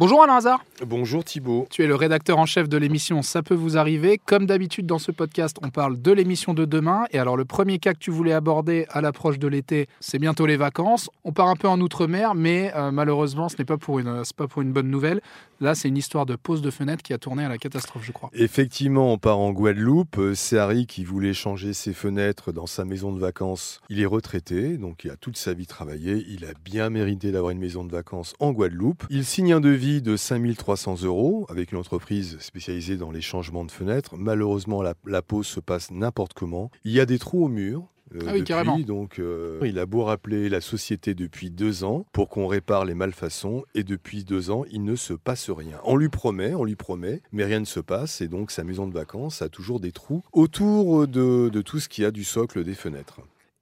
Bonjour Alain Hazard. Bonjour Thibault. Tu es le rédacteur en chef de l'émission Ça peut vous arriver. Comme d'habitude dans ce podcast, on parle de l'émission de demain. Et alors le premier cas que tu voulais aborder à l'approche de l'été, c'est bientôt les vacances. On part un peu en outre-mer, mais euh, malheureusement, ce n'est pas pour une, pas pour une bonne nouvelle. Là, c'est une histoire de pose de fenêtre qui a tourné à la catastrophe, je crois. Effectivement, on part en Guadeloupe. Euh, c'est Harry qui voulait changer ses fenêtres dans sa maison de vacances. Il est retraité, donc il a toute sa vie travaillé. Il a bien mérité d'avoir une maison de vacances en Guadeloupe. Il signe un devis de 5300 euros avec une entreprise spécialisée dans les changements de fenêtres. Malheureusement, la, pose se passe n'importe comment. Il y a des trous au mur. Euh, ah oui, carrément. Donc, euh, il a beau rappeler la société depuis deux ans pour qu'on répare les malfaçons, et depuis deux ans, il ne se passe rien. On lui promet, on lui promet, mais rien ne se passe, et donc sa maison de vacances a toujours des trous autour de, de tout ce qui a du socle des fenêtres.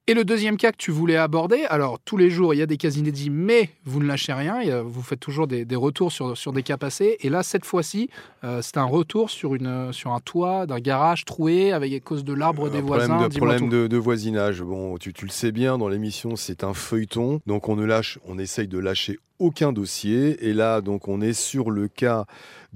Et le deuxième cas que tu voulais aborder, alors tous les jours il y a des cas inédits, mais vous ne lâchez rien, vous faites toujours des, retours sur, sur, des cas passés. Et là, cette fois-ci, euh, c'est un retour sur, une, sur un toit d'un garage troué avec à cause de l'arbre des voisins. Problème, de, problème de, de, voisinage. Bon, tu, tu le sais bien, dans l'émission, c'est un feuilleton, donc on ne lâche, on essaye de lâcher aucun dossier. Et là, donc, on est sur le cas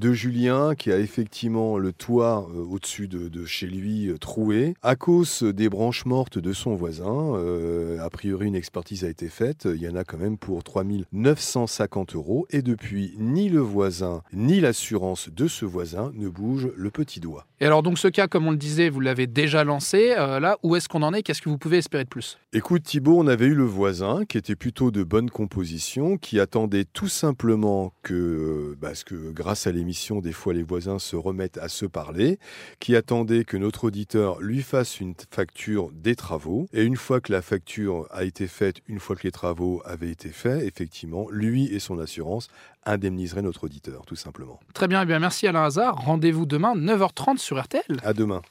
de Julien qui a effectivement le toit euh, au-dessus de, chez lui euh, troué à cause des branches mortes de son voisin. Euh, a priori, une expertise a été faite. Il y en a quand même pour 3950 euros. Et depuis, ni le voisin ni l'assurance de ce voisin ne bougent le petit doigt. Et alors, donc, ce cas, comme on le disait, vous l'avez déjà lancé. là, où est-ce qu'on en est? Qu'est-ce que vous pouvez espérer de plus? Écoute, Thibault, on avait eu le voisin qui était plutôt de bonne composition, qui a attendait tout simplement que, parce que grâce à l'émission, des fois les voisins se remettent à se parler, qui attendait que notre auditeur lui fasse une facture des travaux. Et une fois que la facture a été faite, une fois que les travaux avaient été faits, effectivement, lui et son assurance indemniseraient notre auditeur, tout simplement. Très bien, et eh bien merci Alain Hazard. Rendez-vous demain 9h30 sur RTL. À demain.